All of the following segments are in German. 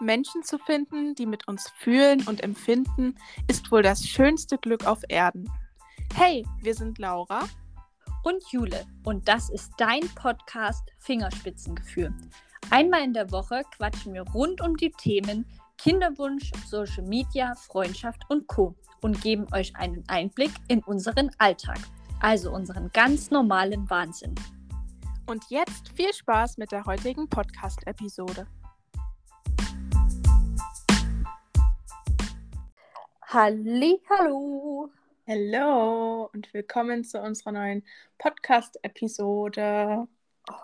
Menschen zu finden, die mit uns fühlen und empfinden, ist wohl das schönste Glück auf Erden. Hey, wir sind Laura und Jule und das ist dein Podcast Fingerspitzengefühl. Einmal in der Woche quatschen wir rund um die Themen Kinderwunsch, Social Media, Freundschaft und Co. und geben euch einen Einblick in unseren Alltag, also unseren ganz normalen Wahnsinn. Und jetzt viel Spaß mit der heutigen Podcast-Episode. Halli, hallo. Hallo und willkommen zu unserer neuen Podcast-Episode.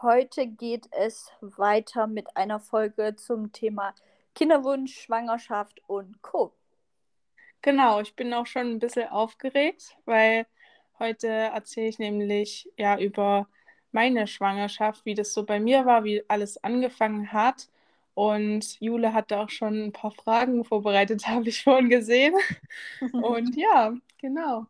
Heute geht es weiter mit einer Folge zum Thema Kinderwunsch, Schwangerschaft und Co. Genau, ich bin auch schon ein bisschen aufgeregt, weil heute erzähle ich nämlich ja über meine Schwangerschaft, wie das so bei mir war, wie alles angefangen hat und Jule hatte auch schon ein paar Fragen vorbereitet, habe ich vorhin gesehen. Und ja, genau.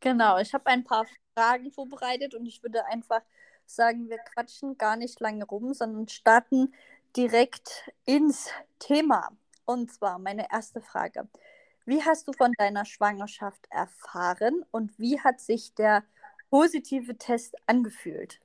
Genau, ich habe ein paar Fragen vorbereitet und ich würde einfach sagen, wir quatschen gar nicht lange rum, sondern starten direkt ins Thema. Und zwar meine erste Frage. Wie hast du von deiner Schwangerschaft erfahren und wie hat sich der positive Test angefühlt?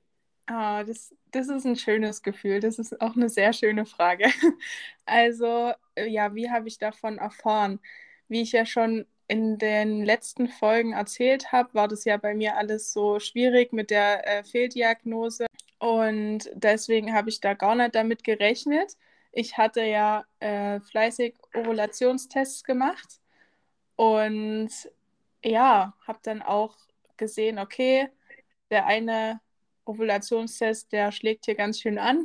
Ah, das, das ist ein schönes Gefühl. Das ist auch eine sehr schöne Frage. Also, äh, ja, wie habe ich davon erfahren? Wie ich ja schon in den letzten Folgen erzählt habe, war das ja bei mir alles so schwierig mit der äh, Fehldiagnose. Und deswegen habe ich da gar nicht damit gerechnet. Ich hatte ja äh, fleißig Ovulationstests gemacht und ja, habe dann auch gesehen, okay, der eine Ovulationstest, der schlägt hier ganz schön an.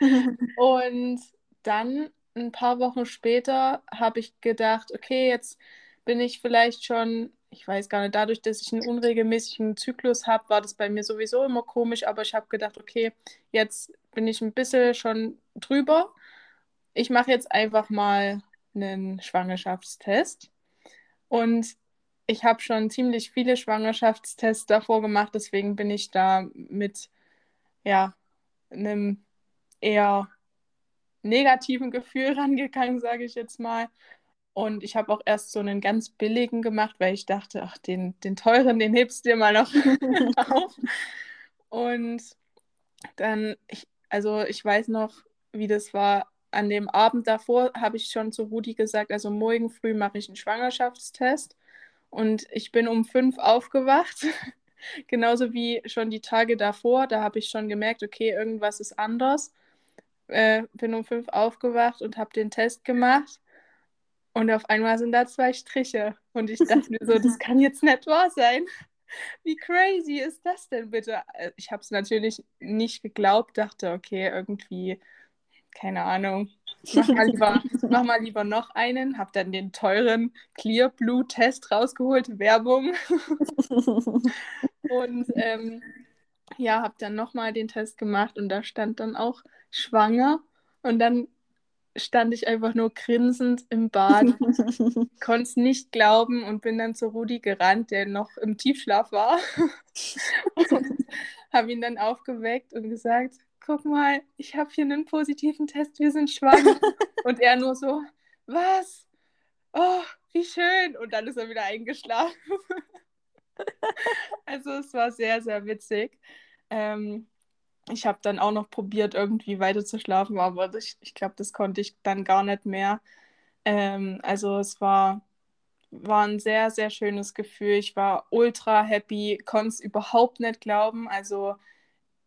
und dann ein paar Wochen später habe ich gedacht, okay, jetzt bin ich vielleicht schon, ich weiß gar nicht, dadurch, dass ich einen unregelmäßigen Zyklus habe, war das bei mir sowieso immer komisch, aber ich habe gedacht, okay, jetzt bin ich ein bisschen schon drüber. Ich mache jetzt einfach mal einen Schwangerschaftstest. Und ich habe schon ziemlich viele Schwangerschaftstests davor gemacht, deswegen bin ich da mit ja, einem eher negativen Gefühl rangegangen, sage ich jetzt mal. Und ich habe auch erst so einen ganz billigen gemacht, weil ich dachte, ach, den, den teuren, den hebst du dir mal noch auf. Und dann, ich, also ich weiß noch, wie das war. An dem Abend davor habe ich schon zu Rudi gesagt, also morgen früh mache ich einen Schwangerschaftstest. Und ich bin um fünf aufgewacht, genauso wie schon die Tage davor. Da habe ich schon gemerkt, okay, irgendwas ist anders. Äh, bin um fünf aufgewacht und habe den Test gemacht. Und auf einmal sind da zwei Striche. Und ich dachte mir so, das kann jetzt nicht wahr sein. Wie crazy ist das denn bitte? Äh, ich habe es natürlich nicht geglaubt, dachte, okay, irgendwie, keine Ahnung, Mach mal lieber, mach mal lieber noch einen, hab dann den teuren Clear Blue Test rausgeholt, Werbung. und ähm, ja, hab dann nochmal den Test gemacht und da stand dann auch schwanger. Und dann stand ich einfach nur grinsend im Bad, konnte es nicht glauben und bin dann zu Rudi gerannt, der noch im Tiefschlaf war. habe ihn dann aufgeweckt und gesagt, guck mal, ich habe hier einen positiven Test, wir sind schwanger. und er nur so, was? Oh, wie schön. Und dann ist er wieder eingeschlafen. also es war sehr, sehr witzig. Ähm, ich habe dann auch noch probiert, irgendwie weiter zu schlafen, aber ich, ich glaube, das konnte ich dann gar nicht mehr. Ähm, also es war, war ein sehr, sehr schönes Gefühl. Ich war ultra happy, konnte es überhaupt nicht glauben. Also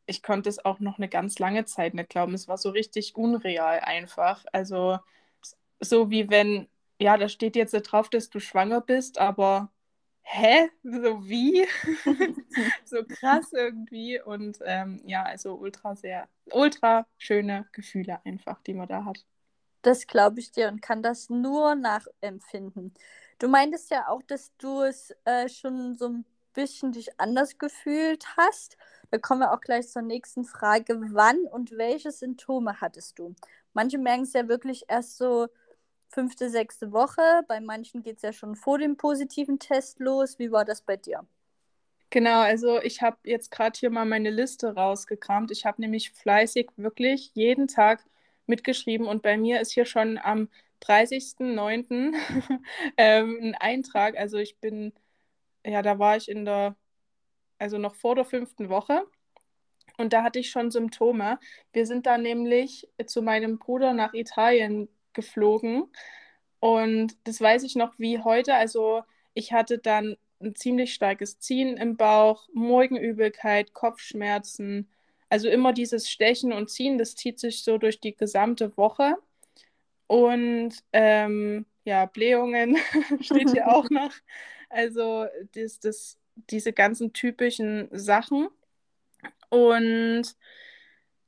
ich konnte es auch noch eine ganz lange Zeit nicht glauben. Es war so richtig unreal einfach. Also so wie wenn, ja, da steht jetzt drauf, dass du schwanger bist, aber hä? So wie? so krass irgendwie. Und ähm, ja, also ultra sehr, ultra schöne Gefühle einfach, die man da hat. Das glaube ich dir und kann das nur nachempfinden. Du meintest ja auch, dass du es äh, schon so ein bisschen dich anders gefühlt hast. Da kommen wir auch gleich zur nächsten Frage. Wann und welche Symptome hattest du? Manche merken es ja wirklich erst so fünfte, sechste Woche. Bei manchen geht es ja schon vor dem positiven Test los. Wie war das bei dir? Genau, also ich habe jetzt gerade hier mal meine Liste rausgekramt. Ich habe nämlich fleißig wirklich jeden Tag mitgeschrieben und bei mir ist hier schon am 30.09. ähm, ein Eintrag. Also ich bin, ja, da war ich in der, also noch vor der fünften Woche. Und da hatte ich schon Symptome. Wir sind da nämlich zu meinem Bruder nach Italien geflogen. Und das weiß ich noch wie heute. Also ich hatte dann ein ziemlich starkes Ziehen im Bauch, Morgenübelkeit, Kopfschmerzen. Also immer dieses Stechen und Ziehen, das zieht sich so durch die gesamte Woche. Und ähm, ja, Blähungen steht hier auch noch. Also das, das, diese ganzen typischen Sachen. Und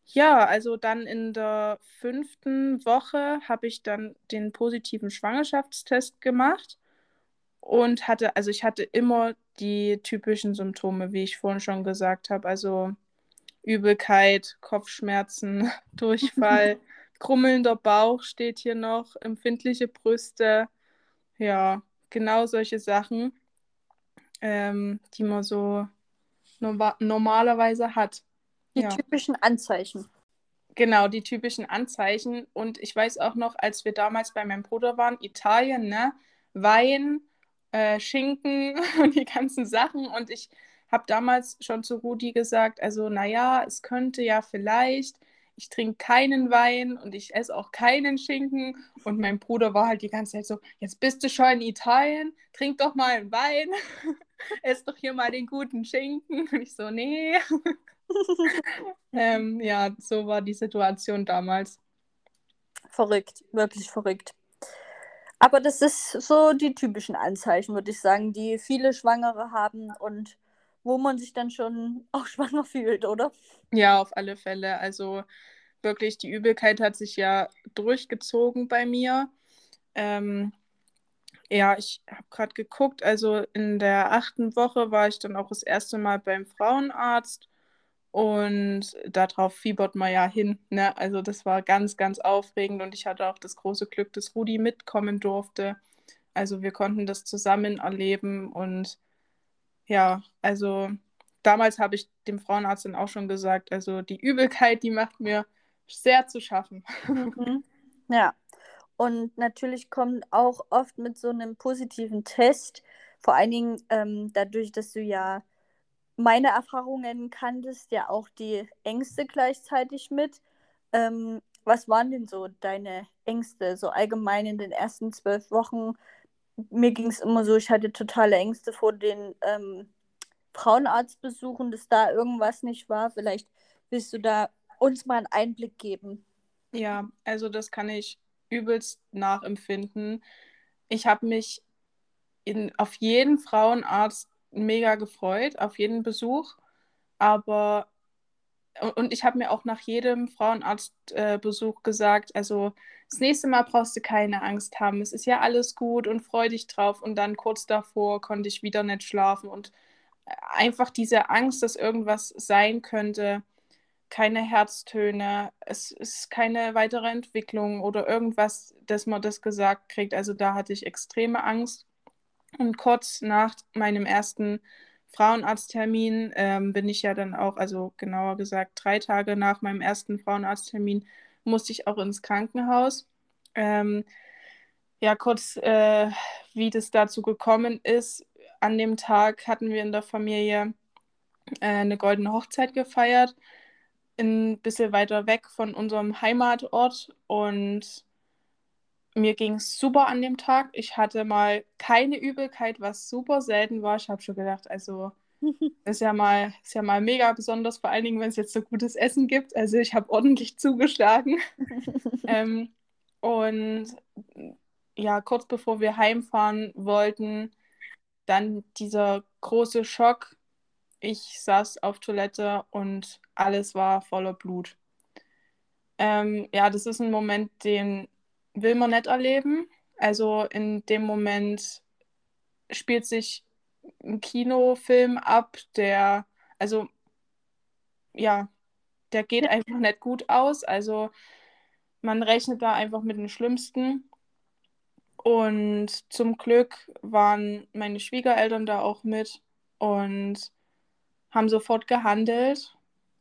ja, also dann in der fünften Woche habe ich dann den positiven Schwangerschaftstest gemacht und hatte, also ich hatte immer die typischen Symptome, wie ich vorhin schon gesagt habe. Also Übelkeit, Kopfschmerzen, Durchfall, krummelnder Bauch steht hier noch, empfindliche Brüste. Ja, genau solche Sachen, ähm, die man so no normalerweise hat. Die ja. typischen Anzeichen. Genau, die typischen Anzeichen. Und ich weiß auch noch, als wir damals bei meinem Bruder waren, Italien, ne? Wein, äh, Schinken und die ganzen Sachen. Und ich habe damals schon zu Rudi gesagt, also naja, es könnte ja vielleicht, ich trinke keinen Wein und ich esse auch keinen Schinken. Und mein Bruder war halt die ganze Zeit so, jetzt bist du schon in Italien, trink doch mal einen Wein, ess doch hier mal den guten Schinken. Und ich so, nee. ähm, ja, so war die Situation damals. Verrückt, wirklich verrückt. Aber das ist so die typischen Anzeichen, würde ich sagen, die viele Schwangere haben und wo man sich dann schon auch schwanger fühlt, oder? Ja, auf alle Fälle. Also wirklich, die Übelkeit hat sich ja durchgezogen bei mir. Ähm, ja, ich habe gerade geguckt, also in der achten Woche war ich dann auch das erste Mal beim Frauenarzt und darauf fiebert man ja hin. Ne? Also das war ganz, ganz aufregend und ich hatte auch das große Glück, dass Rudi mitkommen durfte. Also wir konnten das zusammen erleben und ja, also damals habe ich dem Frauenarzt dann auch schon gesagt, also die Übelkeit, die macht mir sehr zu schaffen. Mhm. Ja, und natürlich kommt auch oft mit so einem positiven Test, vor allen Dingen ähm, dadurch, dass du ja meine Erfahrungen kanntest, ja auch die Ängste gleichzeitig mit. Ähm, was waren denn so deine Ängste, so allgemein in den ersten zwölf Wochen? Mir ging es immer so, ich hatte totale Ängste vor den ähm, Frauenarztbesuchen, dass da irgendwas nicht war. Vielleicht willst du da uns mal einen Einblick geben. Ja, also das kann ich übelst nachempfinden. Ich habe mich in, auf jeden Frauenarzt mega gefreut, auf jeden Besuch. Aber, und ich habe mir auch nach jedem Frauenarztbesuch äh, gesagt, also das nächste Mal brauchst du keine Angst haben. Es ist ja alles gut und freu dich drauf. Und dann kurz davor konnte ich wieder nicht schlafen. Und äh, einfach diese Angst, dass irgendwas sein könnte, keine Herztöne, es ist keine weitere Entwicklung oder irgendwas, dass man das gesagt kriegt. Also da hatte ich extreme Angst. Und kurz nach meinem ersten Frauenarzttermin ähm, bin ich ja dann auch, also genauer gesagt drei Tage nach meinem ersten Frauenarzttermin, musste ich auch ins Krankenhaus. Ähm, ja, kurz, äh, wie das dazu gekommen ist. An dem Tag hatten wir in der Familie äh, eine goldene Hochzeit gefeiert, ein bisschen weiter weg von unserem Heimatort und mir ging es super an dem Tag. Ich hatte mal keine Übelkeit, was super selten war. Ich habe schon gedacht, also ist ja mal, ist ja mal mega besonders, vor allen Dingen, wenn es jetzt so gutes Essen gibt. Also ich habe ordentlich zugeschlagen. ähm, und ja, kurz bevor wir heimfahren wollten, dann dieser große Schock. Ich saß auf Toilette und alles war voller Blut. Ähm, ja, das ist ein Moment, den will man nicht erleben. Also in dem Moment spielt sich ein Kinofilm ab, der, also ja, der geht einfach nicht gut aus. Also man rechnet da einfach mit dem Schlimmsten. Und zum Glück waren meine Schwiegereltern da auch mit und haben sofort gehandelt,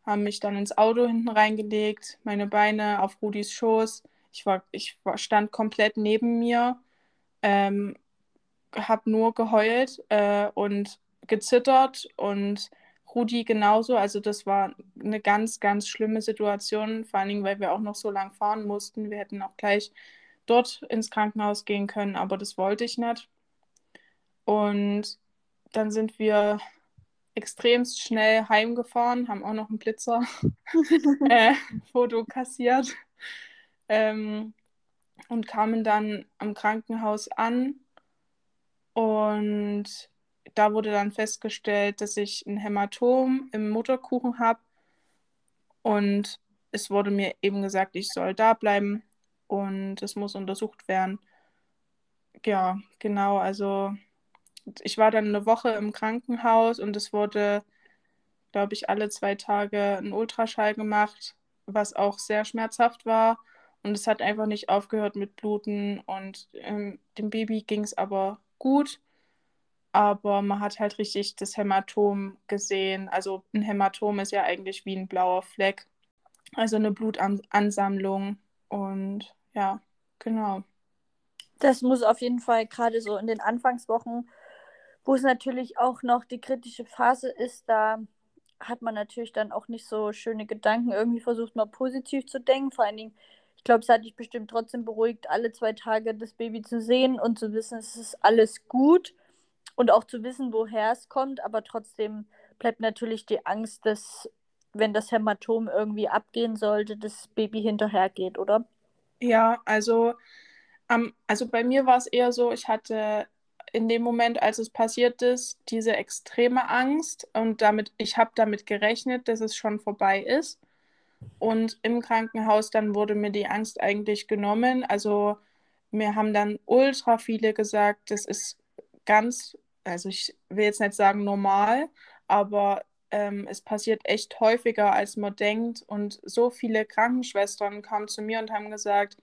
haben mich dann ins Auto hinten reingelegt, meine Beine auf Rudis Schoß. Ich, war, ich war, stand komplett neben mir, ähm, habe nur geheult äh, und gezittert und Rudi genauso. Also das war eine ganz, ganz schlimme Situation, vor allen Dingen, weil wir auch noch so lang fahren mussten. Wir hätten auch gleich dort ins Krankenhaus gehen können, aber das wollte ich nicht. Und dann sind wir extremst schnell heimgefahren, haben auch noch einen Blitzer äh, Foto kassiert ähm, und kamen dann am Krankenhaus an und da wurde dann festgestellt, dass ich ein Hämatom im Mutterkuchen habe und es wurde mir eben gesagt, ich soll da bleiben und es muss untersucht werden. Ja, genau, also ich war dann eine Woche im Krankenhaus und es wurde, glaube ich, alle zwei Tage ein Ultraschall gemacht, was auch sehr schmerzhaft war. Und es hat einfach nicht aufgehört mit Bluten und ähm, dem Baby ging es aber gut. Aber man hat halt richtig das Hämatom gesehen. Also ein Hämatom ist ja eigentlich wie ein blauer Fleck. Also eine Blutansammlung. Und ja, genau. Das muss auf jeden Fall gerade so in den Anfangswochen wo es natürlich auch noch die kritische Phase ist, da hat man natürlich dann auch nicht so schöne Gedanken. Irgendwie versucht man positiv zu denken. Vor allen Dingen, ich glaube, es hat dich bestimmt trotzdem beruhigt, alle zwei Tage das Baby zu sehen und zu wissen, es ist alles gut und auch zu wissen, woher es kommt. Aber trotzdem bleibt natürlich die Angst, dass, wenn das Hämatom irgendwie abgehen sollte, das Baby hinterhergeht, oder? Ja, also, ähm, also bei mir war es eher so, ich hatte in dem Moment, als es passiert ist, diese extreme Angst und damit, ich habe damit gerechnet, dass es schon vorbei ist. Und im Krankenhaus dann wurde mir die Angst eigentlich genommen. Also mir haben dann ultra viele gesagt, das ist ganz, also ich will jetzt nicht sagen normal, aber ähm, es passiert echt häufiger, als man denkt. Und so viele Krankenschwestern kamen zu mir und haben gesagt,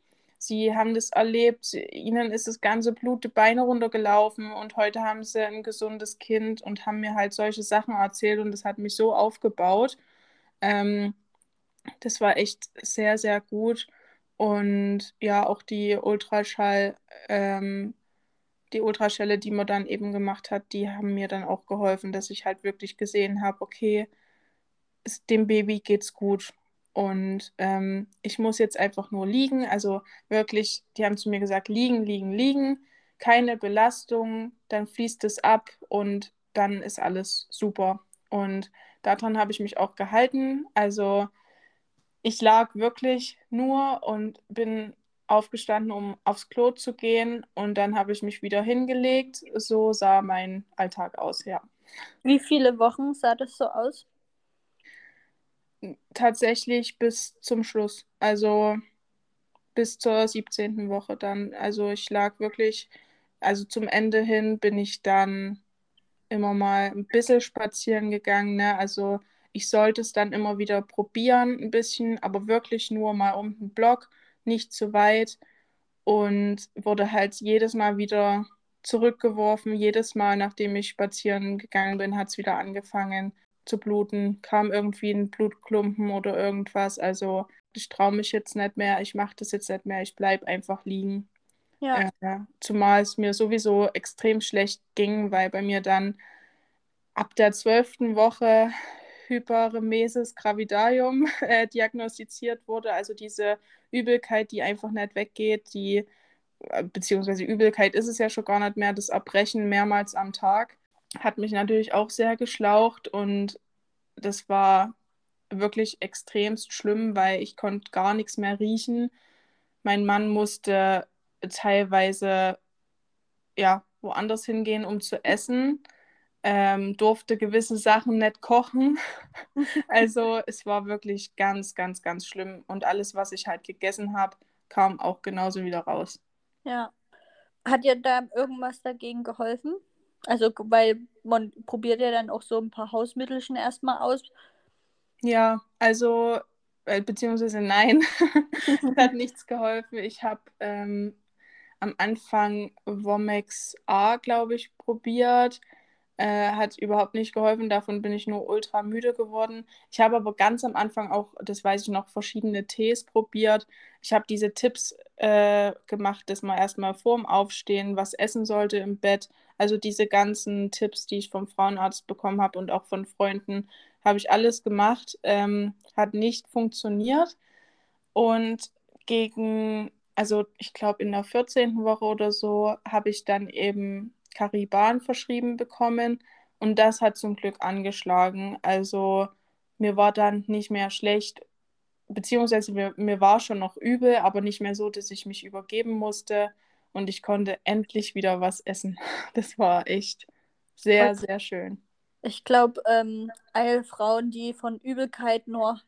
Sie haben das erlebt, ihnen ist das ganze Blut die Beine runtergelaufen und heute haben sie ein gesundes Kind und haben mir halt solche Sachen erzählt und das hat mich so aufgebaut. Ähm, das war echt sehr, sehr gut. Und ja, auch die Ultraschall, ähm, die Ultraschälle, die man dann eben gemacht hat, die haben mir dann auch geholfen, dass ich halt wirklich gesehen habe, okay, dem Baby geht's gut. Und ähm, ich muss jetzt einfach nur liegen. Also wirklich, die haben zu mir gesagt, liegen, liegen, liegen. Keine Belastung, dann fließt es ab und dann ist alles super. Und daran habe ich mich auch gehalten. Also ich lag wirklich nur und bin aufgestanden, um aufs Klo zu gehen. Und dann habe ich mich wieder hingelegt. So sah mein Alltag aus, ja. Wie viele Wochen sah das so aus? Tatsächlich bis zum Schluss. Also bis zur 17. Woche dann. Also ich lag wirklich, also zum Ende hin bin ich dann immer mal ein bisschen spazieren gegangen. Ne? Also ich sollte es dann immer wieder probieren, ein bisschen, aber wirklich nur mal um den Block, nicht zu weit. Und wurde halt jedes Mal wieder zurückgeworfen. Jedes Mal, nachdem ich spazieren gegangen bin, hat es wieder angefangen zu bluten, kam irgendwie ein Blutklumpen oder irgendwas. Also ich traue mich jetzt nicht mehr, ich mache das jetzt nicht mehr, ich bleibe einfach liegen. Ja. Äh, zumal es mir sowieso extrem schlecht ging, weil bei mir dann ab der zwölften Woche Hyperemesis gravidarum äh, diagnostiziert wurde, also diese Übelkeit, die einfach nicht weggeht, die äh, beziehungsweise Übelkeit ist es ja schon gar nicht mehr, das Erbrechen mehrmals am Tag hat mich natürlich auch sehr geschlaucht und das war wirklich extremst schlimm, weil ich konnte gar nichts mehr riechen. Mein Mann musste teilweise ja woanders hingehen, um zu essen, ähm, durfte gewisse Sachen nicht kochen. also es war wirklich ganz, ganz, ganz schlimm und alles, was ich halt gegessen habe, kam auch genauso wieder raus. Ja. Hat dir da irgendwas dagegen geholfen? Also, weil man probiert ja dann auch so ein paar Hausmittelchen erstmal aus. Ja, also, äh, beziehungsweise nein, hat nichts geholfen. Ich habe ähm, am Anfang Womex A, glaube ich, probiert. Äh, hat überhaupt nicht geholfen. Davon bin ich nur ultra müde geworden. Ich habe aber ganz am Anfang auch, das weiß ich noch, verschiedene Tees probiert. Ich habe diese Tipps äh, gemacht, dass man erstmal vorm Aufstehen was essen sollte im Bett. Also diese ganzen Tipps, die ich vom Frauenarzt bekommen habe und auch von Freunden, habe ich alles gemacht. Ähm, hat nicht funktioniert. Und gegen, also ich glaube in der 14. Woche oder so, habe ich dann eben Cariban verschrieben bekommen und das hat zum Glück angeschlagen. Also mir war dann nicht mehr schlecht, beziehungsweise mir, mir war schon noch übel, aber nicht mehr so, dass ich mich übergeben musste und ich konnte endlich wieder was essen. Das war echt sehr, okay. sehr schön. Ich glaube, ähm, alle Frauen, die von Übelkeit nur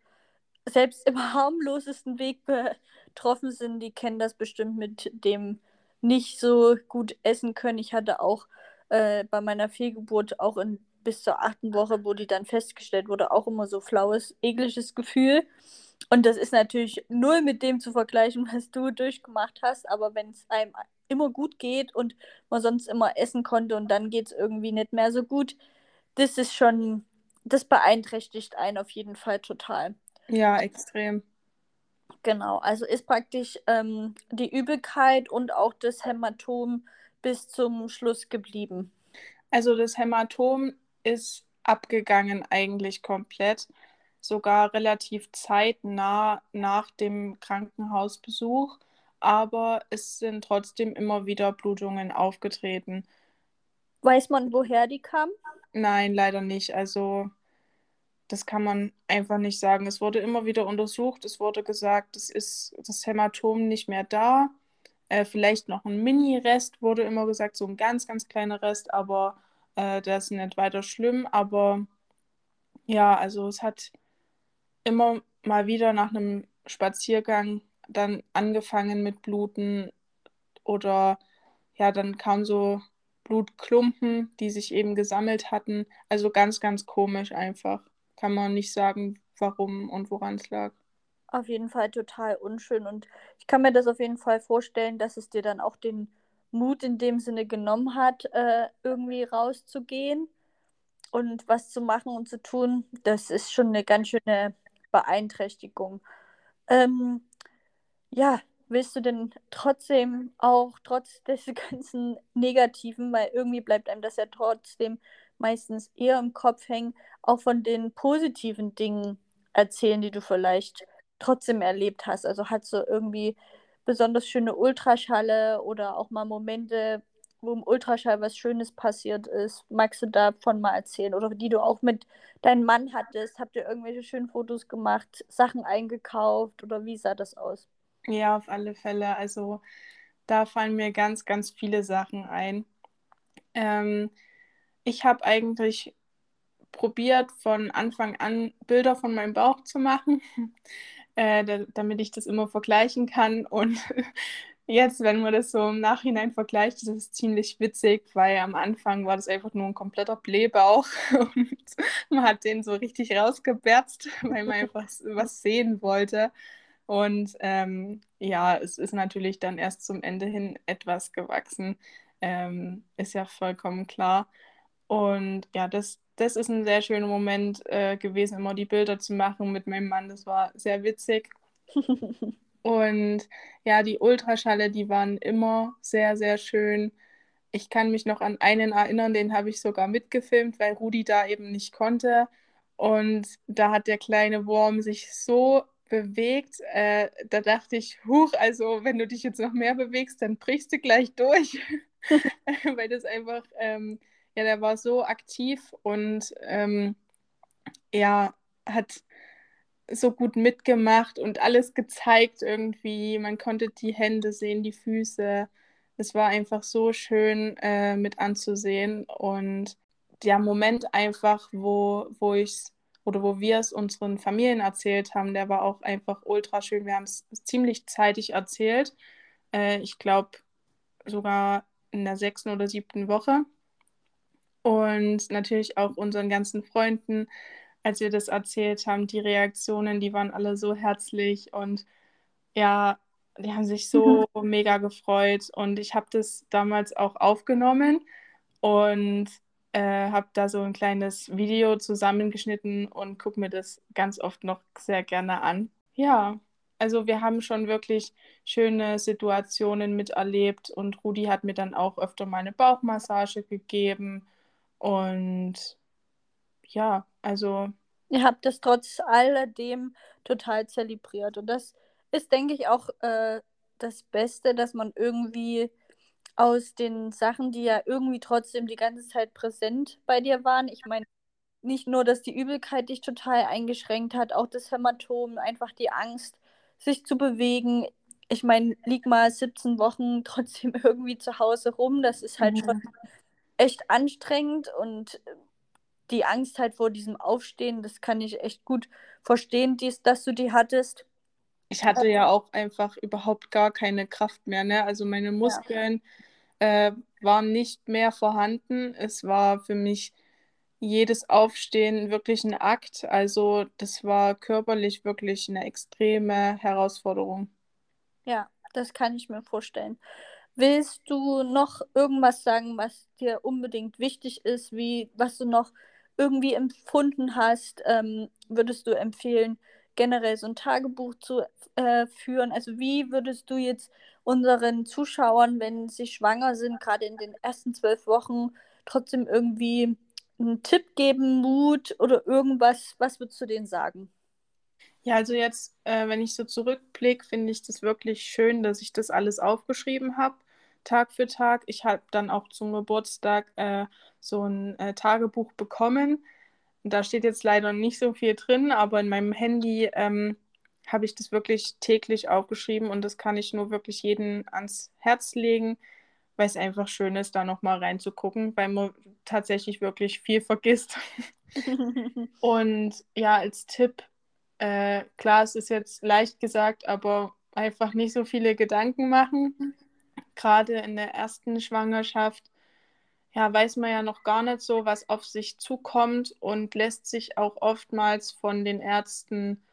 selbst im harmlosesten Weg betroffen sind, die kennen das bestimmt mit dem nicht so gut essen können. Ich hatte auch äh, bei meiner Fehlgeburt auch in, bis zur achten Woche, wo die dann festgestellt wurde, auch immer so flaues, ekliges Gefühl. Und das ist natürlich null mit dem zu vergleichen, was du durchgemacht hast. Aber wenn es einem immer gut geht und man sonst immer essen konnte und dann geht es irgendwie nicht mehr so gut, das ist schon, das beeinträchtigt einen auf jeden Fall total. Ja, extrem. Genau, also ist praktisch ähm, die Übelkeit und auch das Hämatom bis zum Schluss geblieben. Also das Hämatom ist abgegangen eigentlich komplett, sogar relativ zeitnah nach dem Krankenhausbesuch, aber es sind trotzdem immer wieder Blutungen aufgetreten. Weiß man, woher die kamen? Nein, leider nicht. Also das kann man einfach nicht sagen. Es wurde immer wieder untersucht, es wurde gesagt, es ist das Hämatom nicht mehr da. Äh, vielleicht noch ein Mini-Rest wurde immer gesagt, so ein ganz, ganz kleiner Rest, aber äh, das ist nicht weiter schlimm. Aber ja, also es hat immer mal wieder nach einem Spaziergang dann angefangen mit Bluten oder ja, dann kam so Blutklumpen, die sich eben gesammelt hatten. Also ganz, ganz komisch einfach kann man nicht sagen, warum und woran es lag. Auf jeden Fall total unschön und ich kann mir das auf jeden Fall vorstellen, dass es dir dann auch den Mut in dem Sinne genommen hat, äh, irgendwie rauszugehen und was zu machen und zu tun. Das ist schon eine ganz schöne Beeinträchtigung. Ähm, ja, willst du denn trotzdem auch trotz des ganzen Negativen, weil irgendwie bleibt einem das ja trotzdem meistens eher im Kopf hängen, auch von den positiven Dingen erzählen, die du vielleicht trotzdem erlebt hast. Also hast du irgendwie besonders schöne Ultraschalle oder auch mal Momente, wo im Ultraschall was Schönes passiert ist. Magst du davon mal erzählen? Oder die du auch mit deinem Mann hattest? Habt ihr irgendwelche schönen Fotos gemacht, Sachen eingekauft oder wie sah das aus? Ja, auf alle Fälle. Also da fallen mir ganz, ganz viele Sachen ein. Ähm, ich habe eigentlich probiert, von Anfang an Bilder von meinem Bauch zu machen, äh, da, damit ich das immer vergleichen kann. Und jetzt, wenn man das so im Nachhinein vergleicht, ist es ziemlich witzig, weil am Anfang war das einfach nur ein kompletter Blähbauch und man hat den so richtig rausgeberzt, weil man einfach was sehen wollte. Und ähm, ja, es ist natürlich dann erst zum Ende hin etwas gewachsen, ähm, ist ja vollkommen klar. Und ja, das, das ist ein sehr schöner Moment äh, gewesen, immer die Bilder zu machen mit meinem Mann. Das war sehr witzig. Und ja, die Ultraschalle, die waren immer sehr, sehr schön. Ich kann mich noch an einen erinnern, den habe ich sogar mitgefilmt, weil Rudi da eben nicht konnte. Und da hat der kleine Wurm sich so bewegt. Äh, da dachte ich, huch, also wenn du dich jetzt noch mehr bewegst, dann brichst du gleich durch. weil das einfach ähm, ja, der war so aktiv und ähm, ja, hat so gut mitgemacht und alles gezeigt irgendwie. Man konnte die Hände sehen, die Füße. Es war einfach so schön äh, mit anzusehen und der Moment einfach, wo, wo ich oder wo wir es unseren Familien erzählt haben, der war auch einfach ultra schön. Wir haben es ziemlich zeitig erzählt. Äh, ich glaube sogar in der sechsten oder siebten Woche und natürlich auch unseren ganzen Freunden, als wir das erzählt haben, die Reaktionen, die waren alle so herzlich und ja, die haben sich so mhm. mega gefreut und ich habe das damals auch aufgenommen und äh, habe da so ein kleines Video zusammengeschnitten und gucke mir das ganz oft noch sehr gerne an. Ja, also wir haben schon wirklich schöne Situationen miterlebt und Rudi hat mir dann auch öfter mal eine Bauchmassage gegeben und ja, also. Ihr habt das trotz alledem total zelebriert und das ist, denke ich, auch äh, das Beste, dass man irgendwie aus den Sachen, die ja irgendwie trotzdem die ganze Zeit präsent bei dir waren. Ich meine, nicht nur, dass die Übelkeit dich total eingeschränkt hat, auch das Hämatom, einfach die Angst, sich zu bewegen. Ich meine, lieg mal 17 Wochen trotzdem irgendwie zu Hause rum. Das ist halt mhm. schon echt anstrengend und die Angst halt vor diesem Aufstehen, das kann ich echt gut verstehen, dies, dass du die hattest. Ich hatte ja auch einfach überhaupt gar keine Kraft mehr. Ne? Also meine Muskeln ja. äh, waren nicht mehr vorhanden. Es war für mich jedes Aufstehen wirklich ein Akt. Also das war körperlich wirklich eine extreme Herausforderung. Ja, das kann ich mir vorstellen. Willst du noch irgendwas sagen, was dir unbedingt wichtig ist, wie was du noch irgendwie empfunden hast? Ähm, würdest du empfehlen, generell so ein Tagebuch zu äh, führen? Also wie würdest du jetzt unseren Zuschauern, wenn sie schwanger sind, gerade in den ersten zwölf Wochen, trotzdem irgendwie einen Tipp geben, Mut oder irgendwas? Was würdest du denen sagen? Ja, also jetzt, äh, wenn ich so zurückblicke, finde ich das wirklich schön, dass ich das alles aufgeschrieben habe, Tag für Tag. Ich habe dann auch zum Geburtstag äh, so ein äh, Tagebuch bekommen da steht jetzt leider nicht so viel drin, aber in meinem Handy ähm, habe ich das wirklich täglich aufgeschrieben und das kann ich nur wirklich jedem ans Herz legen, weil es einfach schön ist, da nochmal reinzugucken, weil man tatsächlich wirklich viel vergisst. und ja, als Tipp, äh, klar, es ist jetzt leicht gesagt, aber einfach nicht so viele Gedanken machen. Gerade in der ersten Schwangerschaft ja, weiß man ja noch gar nicht so, was auf sich zukommt und lässt sich auch oftmals von den Ärzten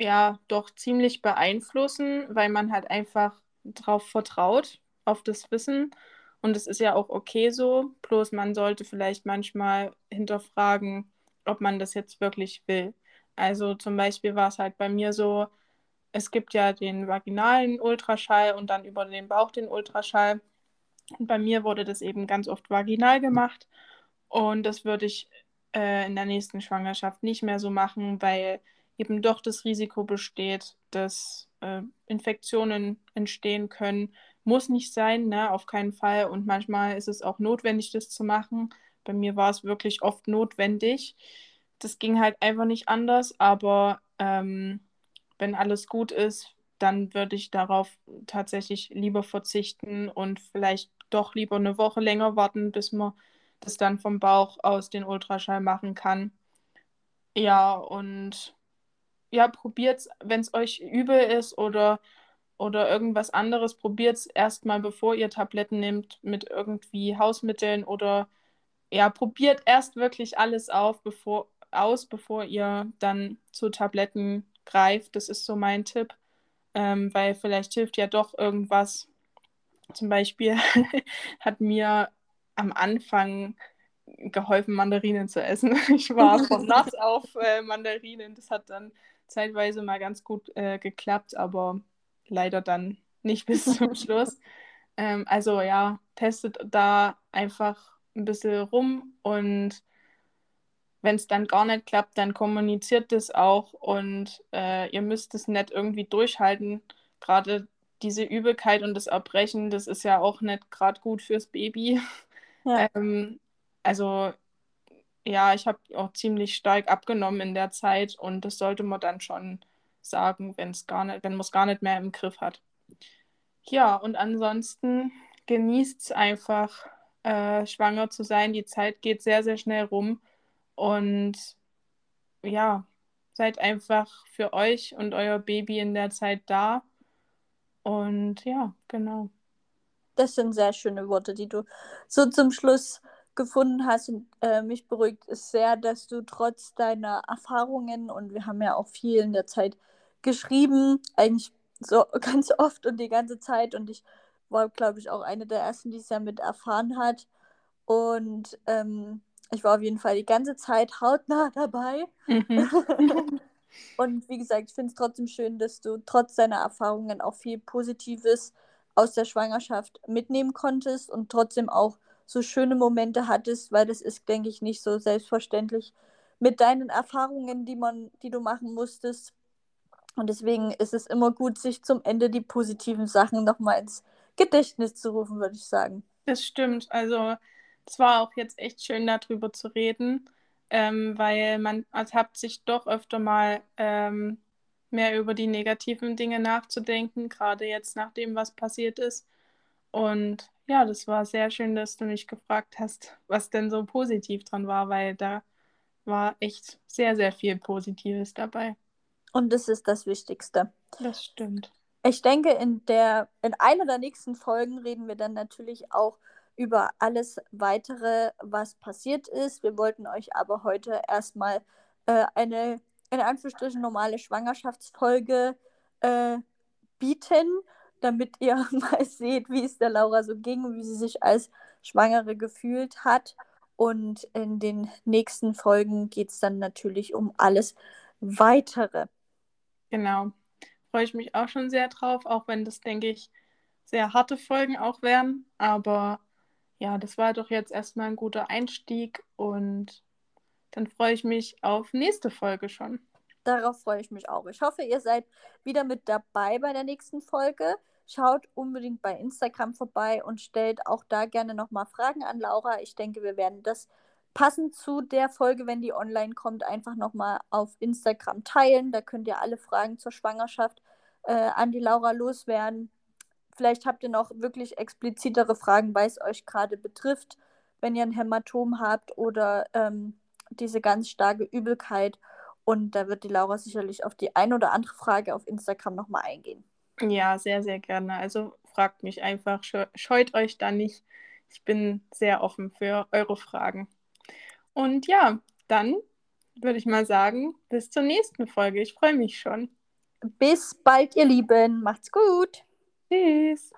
ja doch ziemlich beeinflussen, weil man halt einfach darauf vertraut, auf das Wissen. Und es ist ja auch okay so, bloß man sollte vielleicht manchmal hinterfragen, ob man das jetzt wirklich will. Also zum Beispiel war es halt bei mir so, es gibt ja den vaginalen Ultraschall und dann über den Bauch den Ultraschall. Und bei mir wurde das eben ganz oft vaginal gemacht. Und das würde ich äh, in der nächsten Schwangerschaft nicht mehr so machen, weil eben doch das Risiko besteht, dass äh, Infektionen entstehen können. Muss nicht sein, ne? auf keinen Fall. Und manchmal ist es auch notwendig, das zu machen. Bei mir war es wirklich oft notwendig. Das ging halt einfach nicht anders, aber ähm, wenn alles gut ist, dann würde ich darauf tatsächlich lieber verzichten und vielleicht doch lieber eine Woche länger warten, bis man das dann vom Bauch aus den Ultraschall machen kann. Ja, und ja, probiert es, wenn es euch übel ist oder, oder irgendwas anderes, probiert es erstmal, bevor ihr Tabletten nehmt, mit irgendwie Hausmitteln oder ja, probiert erst wirklich alles auf, bevor, aus, bevor ihr dann zu Tabletten greift. Das ist so mein Tipp, ähm, weil vielleicht hilft ja doch irgendwas zum Beispiel hat mir am Anfang geholfen, Mandarinen zu essen. Ich war von nass auf äh, Mandarinen. Das hat dann zeitweise mal ganz gut äh, geklappt, aber leider dann nicht bis zum Schluss. Ähm, also ja, testet da einfach ein bisschen rum und wenn es dann gar nicht klappt, dann kommuniziert das auch und äh, ihr müsst es nicht irgendwie durchhalten. Gerade diese Übelkeit und das Erbrechen, das ist ja auch nicht gerade gut fürs Baby. Ja. Ähm, also ja, ich habe auch ziemlich stark abgenommen in der Zeit und das sollte man dann schon sagen, wenn es gar nicht, wenn man es gar nicht mehr im Griff hat. Ja, und ansonsten genießt es einfach, äh, schwanger zu sein. Die Zeit geht sehr, sehr schnell rum und ja, seid einfach für euch und euer Baby in der Zeit da und ja, genau. Das sind sehr schöne Worte, die du so zum Schluss gefunden hast. Und äh, mich beruhigt es sehr, dass du trotz deiner Erfahrungen, und wir haben ja auch viel in der Zeit geschrieben, eigentlich so ganz oft und die ganze Zeit. Und ich war, glaube ich, auch eine der ersten, die es ja mit erfahren hat. Und ähm, ich war auf jeden Fall die ganze Zeit hautnah dabei. Mhm. und wie gesagt, ich finde es trotzdem schön, dass du trotz deiner Erfahrungen auch viel Positives aus der Schwangerschaft mitnehmen konntest und trotzdem auch so schöne Momente hattest, weil das ist, denke ich, nicht so selbstverständlich mit deinen Erfahrungen, die man, die du machen musstest. Und deswegen ist es immer gut, sich zum Ende die positiven Sachen nochmal ins Gedächtnis zu rufen, würde ich sagen. Das stimmt. Also es war auch jetzt echt schön, darüber zu reden, ähm, weil man ertappt sich doch öfter mal ähm, mehr über die negativen Dinge nachzudenken, gerade jetzt nach dem, was passiert ist. Und ja, das war sehr schön, dass du mich gefragt hast, was denn so positiv dran war, weil da war echt sehr, sehr viel Positives dabei. Und das ist das Wichtigste. Das stimmt. Ich denke, in der, in einer der nächsten Folgen reden wir dann natürlich auch über alles weitere, was passiert ist. Wir wollten euch aber heute erstmal äh, eine in Anführungsstrichen normale Schwangerschaftsfolge äh, bieten, damit ihr mal seht, wie es der Laura so ging wie sie sich als Schwangere gefühlt hat. Und in den nächsten Folgen geht es dann natürlich um alles weitere. Genau. Freue ich mich auch schon sehr drauf, auch wenn das, denke ich, sehr harte Folgen auch werden. Aber ja, das war doch jetzt erstmal ein guter Einstieg und dann freue ich mich auf nächste Folge schon. Darauf freue ich mich auch. Ich hoffe, ihr seid wieder mit dabei bei der nächsten Folge. Schaut unbedingt bei Instagram vorbei und stellt auch da gerne nochmal Fragen an Laura. Ich denke, wir werden das passend zu der Folge, wenn die online kommt, einfach nochmal auf Instagram teilen. Da könnt ihr alle Fragen zur Schwangerschaft äh, an die Laura loswerden. Vielleicht habt ihr noch wirklich explizitere Fragen, weil es euch gerade betrifft, wenn ihr ein Hämatom habt oder ähm, diese ganz starke Übelkeit. Und da wird die Laura sicherlich auf die ein oder andere Frage auf Instagram nochmal eingehen. Ja, sehr, sehr gerne. Also fragt mich einfach, scheut euch da nicht. Ich bin sehr offen für eure Fragen. Und ja, dann würde ich mal sagen, bis zur nächsten Folge. Ich freue mich schon. Bis bald, ihr Lieben. Macht's gut. Tschüss.